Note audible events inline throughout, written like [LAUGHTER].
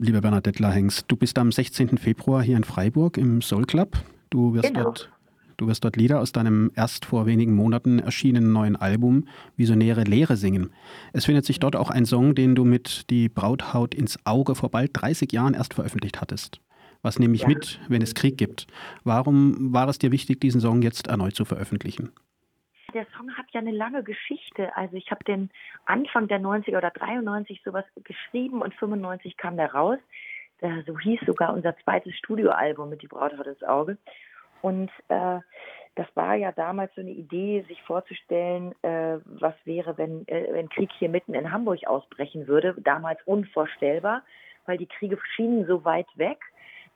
Liebe Bernadette Lahengst, du bist am 16. Februar hier in Freiburg im Soul Club. Du wirst genau. dort Du wirst dort Lieder aus deinem erst vor wenigen Monaten erschienenen neuen Album Visionäre Lehre singen. Es findet sich dort auch ein Song, den du mit Die Brauthaut ins Auge vor bald 30 Jahren erst veröffentlicht hattest. Was nehme ich ja. mit, wenn es Krieg gibt? Warum war es dir wichtig, diesen Song jetzt erneut zu veröffentlichen? Der Song hat ja eine lange Geschichte. Also ich habe den Anfang der 90er oder 93 sowas geschrieben und 95 kam der raus. So hieß sogar unser zweites Studioalbum mit Die Brauthaut ins Auge. Und äh, das war ja damals so eine Idee, sich vorzustellen, äh, was wäre, wenn, äh, wenn Krieg hier mitten in Hamburg ausbrechen würde. Damals unvorstellbar, weil die Kriege schienen so weit weg.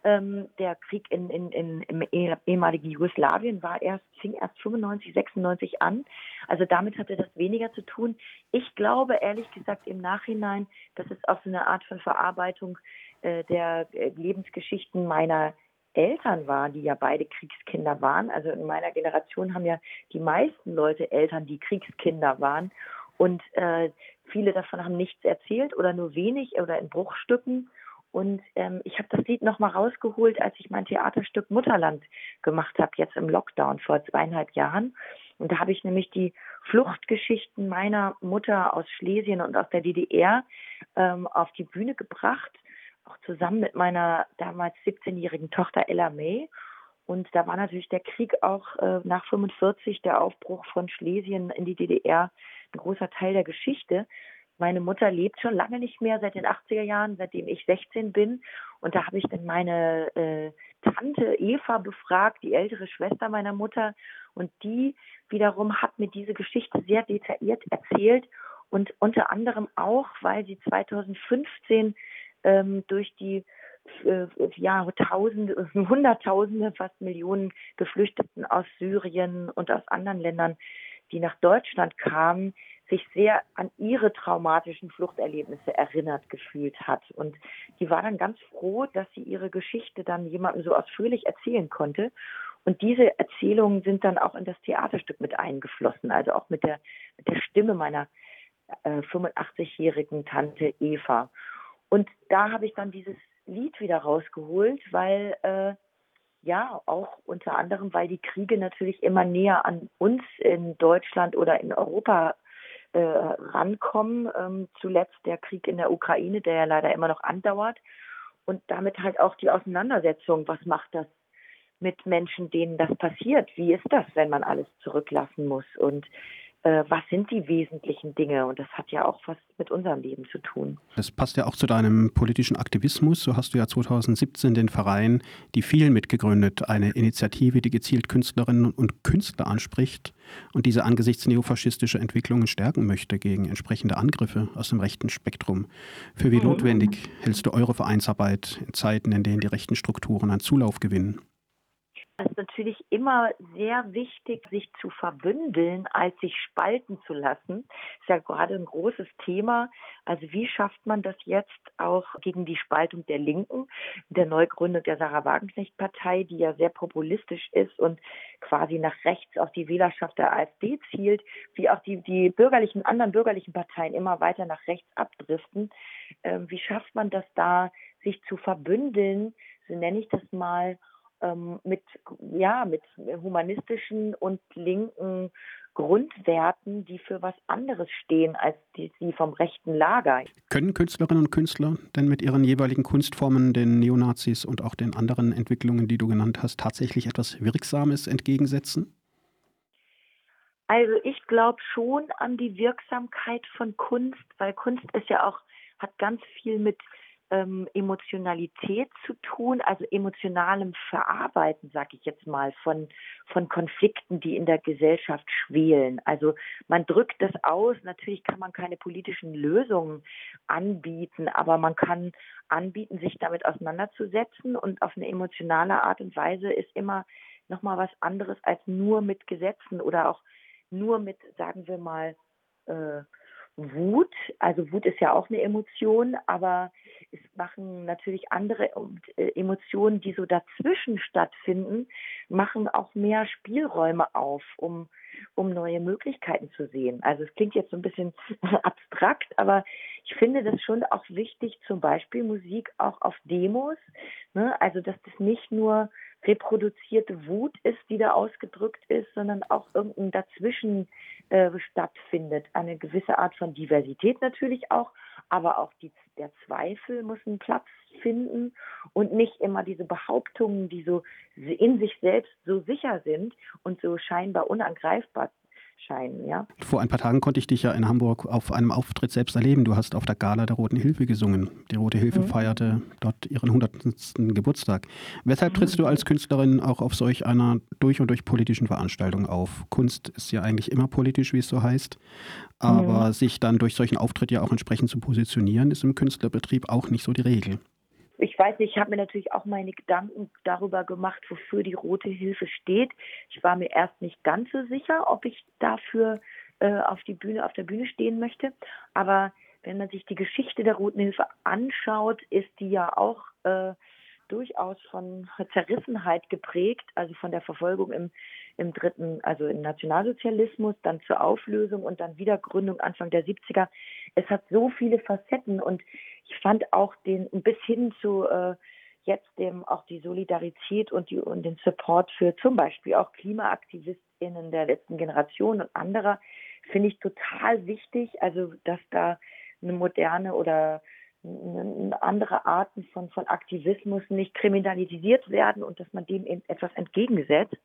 Ähm, der Krieg in, in, in, im ehemaligen Jugoslawien war erst, fing erst 95, 96 an. Also damit hatte das weniger zu tun. Ich glaube ehrlich gesagt im Nachhinein, dass es auch so eine Art von Verarbeitung äh, der äh, Lebensgeschichten meiner Eltern waren, die ja beide Kriegskinder waren. Also in meiner Generation haben ja die meisten Leute Eltern, die Kriegskinder waren. Und äh, viele davon haben nichts erzählt oder nur wenig oder in Bruchstücken. Und ähm, ich habe das Lied nochmal rausgeholt, als ich mein Theaterstück Mutterland gemacht habe, jetzt im Lockdown vor zweieinhalb Jahren. Und da habe ich nämlich die Fluchtgeschichten meiner Mutter aus Schlesien und aus der DDR ähm, auf die Bühne gebracht auch zusammen mit meiner damals 17-jährigen Tochter Ella May. Und da war natürlich der Krieg auch äh, nach 45, der Aufbruch von Schlesien in die DDR, ein großer Teil der Geschichte. Meine Mutter lebt schon lange nicht mehr, seit den 80er Jahren, seitdem ich 16 bin. Und da habe ich dann meine äh, Tante Eva befragt, die ältere Schwester meiner Mutter. Und die wiederum hat mir diese Geschichte sehr detailliert erzählt. Und unter anderem auch, weil sie 2015 ähm, durch die äh, ja, Tausende, [LAUGHS] Hunderttausende, fast Millionen Geflüchteten aus Syrien und aus anderen Ländern, die nach Deutschland kamen, sich sehr an ihre traumatischen Fluchterlebnisse erinnert gefühlt hat. Und die war dann ganz froh, dass sie ihre Geschichte dann jemandem so ausführlich erzählen konnte. Und diese Erzählungen sind dann auch in das Theaterstück mit eingeflossen, also auch mit der, mit der Stimme meiner äh, 85-jährigen Tante Eva. Und da habe ich dann dieses Lied wieder rausgeholt, weil äh, ja auch unter anderem, weil die Kriege natürlich immer näher an uns in Deutschland oder in Europa äh, rankommen. Ähm, zuletzt der Krieg in der Ukraine, der ja leider immer noch andauert. Und damit halt auch die Auseinandersetzung, was macht das mit Menschen, denen das passiert? Wie ist das, wenn man alles zurücklassen muss? Und äh, was sind die wesentlichen Dinge? Und das hat ja auch was mit unserem Leben zu tun. Das passt ja auch zu deinem politischen Aktivismus. So hast du ja 2017 den Verein Die vielen mitgegründet, eine Initiative, die gezielt Künstlerinnen und Künstler anspricht und diese angesichts neofaschistischer Entwicklungen stärken möchte gegen entsprechende Angriffe aus dem rechten Spektrum. Für wie mhm. notwendig hältst du eure Vereinsarbeit in Zeiten, in denen die rechten Strukturen an Zulauf gewinnen? Es ist natürlich immer sehr wichtig, sich zu verbündeln, als sich spalten zu lassen. Das ist ja gerade ein großes Thema. Also wie schafft man das jetzt auch gegen die Spaltung der Linken, der Neugründung der Sarah Wagenknecht-Partei, die ja sehr populistisch ist und quasi nach rechts auf die Wählerschaft der AfD zielt, wie auch die, die bürgerlichen, anderen bürgerlichen Parteien immer weiter nach rechts abdriften. Ähm, wie schafft man das da, sich zu verbündeln, so nenne ich das mal, ähm, mit, ja, mit humanistischen und linken Grundwerten, die für was anderes stehen als die, die vom rechten Lager. Können Künstlerinnen und Künstler denn mit ihren jeweiligen Kunstformen den Neonazis und auch den anderen Entwicklungen, die du genannt hast, tatsächlich etwas Wirksames entgegensetzen? Also ich glaube schon an die Wirksamkeit von Kunst, weil Kunst ist ja auch, hat ganz viel mit ähm, Emotionalität zu tun, also emotionalem Verarbeiten, sage ich jetzt mal, von, von Konflikten, die in der Gesellschaft schwelen. Also man drückt das aus. Natürlich kann man keine politischen Lösungen anbieten, aber man kann anbieten, sich damit auseinanderzusetzen und auf eine emotionale Art und Weise ist immer nochmal was anderes als nur mit Gesetzen oder auch nur mit, sagen wir mal, äh, Wut. Also Wut ist ja auch eine Emotion, aber es machen natürlich andere äh, Emotionen, die so dazwischen stattfinden, machen auch mehr Spielräume auf, um, um neue Möglichkeiten zu sehen. Also es klingt jetzt so ein bisschen [LAUGHS] abstrakt, aber ich finde das schon auch wichtig, zum Beispiel Musik auch auf Demos. Ne? Also dass das nicht nur reproduzierte Wut ist, die da ausgedrückt ist, sondern auch irgendein dazwischen äh, stattfindet. Eine gewisse Art von Diversität natürlich auch, aber auch die, der Zweifel muss einen Platz finden und nicht immer diese Behauptungen, die so in sich selbst so sicher sind und so scheinbar unangreifbar scheinen. Ja? Vor ein paar Tagen konnte ich dich ja in Hamburg auf einem Auftritt selbst erleben. Du hast auf der Gala der Roten Hilfe gesungen. Die Rote Hilfe mhm. feierte dort ihren 100. Geburtstag. Weshalb trittst du als Künstlerin auch auf solch einer durch und durch politischen Veranstaltung auf? Kunst ist ja eigentlich immer politisch, wie es so heißt. Aber mhm. sich dann durch solchen Auftritt ja auch entsprechend zu positionieren, ist im Künstlerbetrieb auch nicht so die Regel ich weiß nicht, ich habe mir natürlich auch meine Gedanken darüber gemacht, wofür die Rote Hilfe steht. Ich war mir erst nicht ganz so sicher, ob ich dafür äh, auf die Bühne, auf der Bühne stehen möchte. Aber wenn man sich die Geschichte der Roten Hilfe anschaut, ist die ja auch äh, durchaus von Zerrissenheit geprägt, also von der Verfolgung im, im dritten, also im Nationalsozialismus, dann zur Auflösung und dann Wiedergründung Anfang der 70er. Es hat so viele Facetten und ich fand auch den bis hin zu äh, jetzt dem auch die Solidarität und, die, und den Support für zum Beispiel auch KlimaaktivistInnen der letzten Generation und anderer finde ich total wichtig. Also dass da eine moderne oder andere Arten von, von Aktivismus nicht kriminalisiert werden und dass man dem etwas entgegensetzt.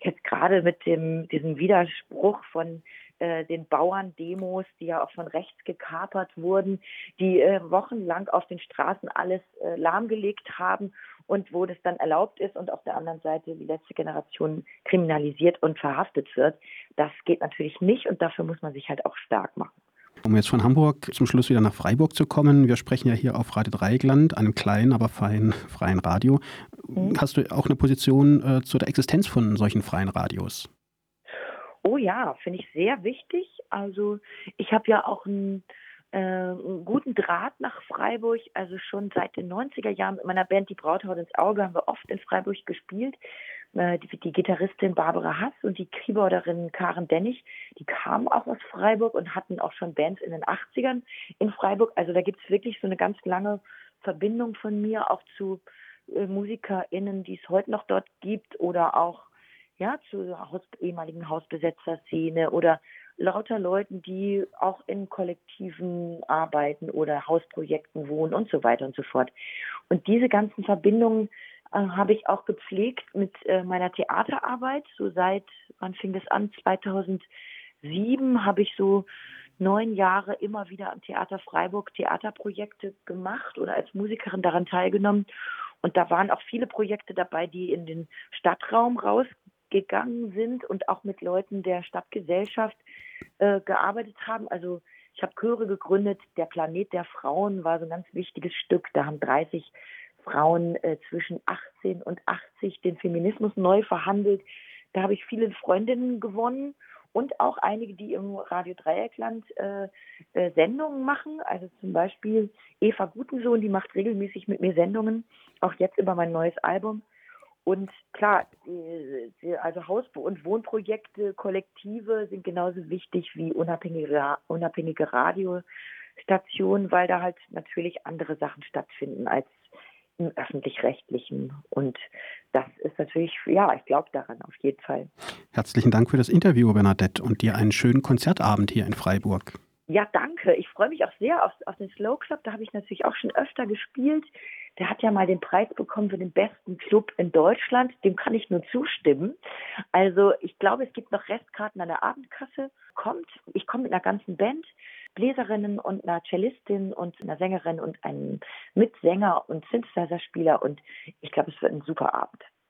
Jetzt gerade mit dem, diesem Widerspruch von äh, den Bauerndemos, die ja auch von rechts gekapert wurden, die äh, wochenlang auf den Straßen alles äh, lahmgelegt haben und wo das dann erlaubt ist und auf der anderen Seite die letzte Generation kriminalisiert und verhaftet wird. Das geht natürlich nicht und dafür muss man sich halt auch stark machen. Um jetzt von Hamburg zum Schluss wieder nach Freiburg zu kommen, wir sprechen ja hier auf Radio Dreieckland, einem kleinen, aber feinen freien Radio. Mhm. Hast du auch eine Position äh, zu der Existenz von solchen freien Radios? Oh ja, finde ich sehr wichtig. Also ich habe ja auch einen, äh, einen, guten Draht nach Freiburg. Also schon seit den 90er Jahren mit meiner Band Die Brauthaut ins Auge haben wir oft in Freiburg gespielt. Äh, die, die, Gitarristin Barbara Hass und die Keyboarderin Karen Dennig, die kamen auch aus Freiburg und hatten auch schon Bands in den 80ern in Freiburg. Also da gibt es wirklich so eine ganz lange Verbindung von mir auch zu äh, MusikerInnen, die es heute noch dort gibt oder auch ja, zur Haus, ehemaligen Hausbesetzerszene oder lauter Leuten, die auch in Kollektiven arbeiten oder Hausprojekten wohnen und so weiter und so fort. Und diese ganzen Verbindungen habe ich auch gepflegt mit äh, meiner Theaterarbeit. So seit, wann fing das an? 2007 habe ich so neun Jahre immer wieder am Theater Freiburg Theaterprojekte gemacht oder als Musikerin daran teilgenommen. Und da waren auch viele Projekte dabei, die in den Stadtraum rausgegangen sind und auch mit Leuten der Stadtgesellschaft äh, gearbeitet haben. Also ich habe Chöre gegründet. Der Planet der Frauen war so ein ganz wichtiges Stück. Da haben 30 Frauen äh, zwischen 18 und 80 den Feminismus neu verhandelt. Da habe ich viele Freundinnen gewonnen und auch einige, die im Radio Dreieckland äh, äh, Sendungen machen. Also zum Beispiel Eva Gutensohn, die macht regelmäßig mit mir Sendungen, auch jetzt über mein neues Album. Und klar, also Haus- und Wohnprojekte, Kollektive sind genauso wichtig wie unabhängige, unabhängige Radiostationen, weil da halt natürlich andere Sachen stattfinden als im öffentlich-rechtlichen. Und das ist natürlich, ja, ich glaube daran auf jeden Fall. Herzlichen Dank für das Interview, Bernadette, und dir einen schönen Konzertabend hier in Freiburg. Ja, danke. Ich freue mich auch sehr auf, auf den Slow Club. Da habe ich natürlich auch schon öfter gespielt. Der hat ja mal den Preis bekommen für den besten Club in Deutschland. Dem kann ich nur zustimmen. Also ich glaube, es gibt noch Restkarten an der Abendkasse. Kommt, ich komme mit einer ganzen Band. Bläserinnen und einer Cellistin und einer Sängerin und einem Mitsänger und Synthesizer-Spieler und ich glaube, es wird ein super Abend.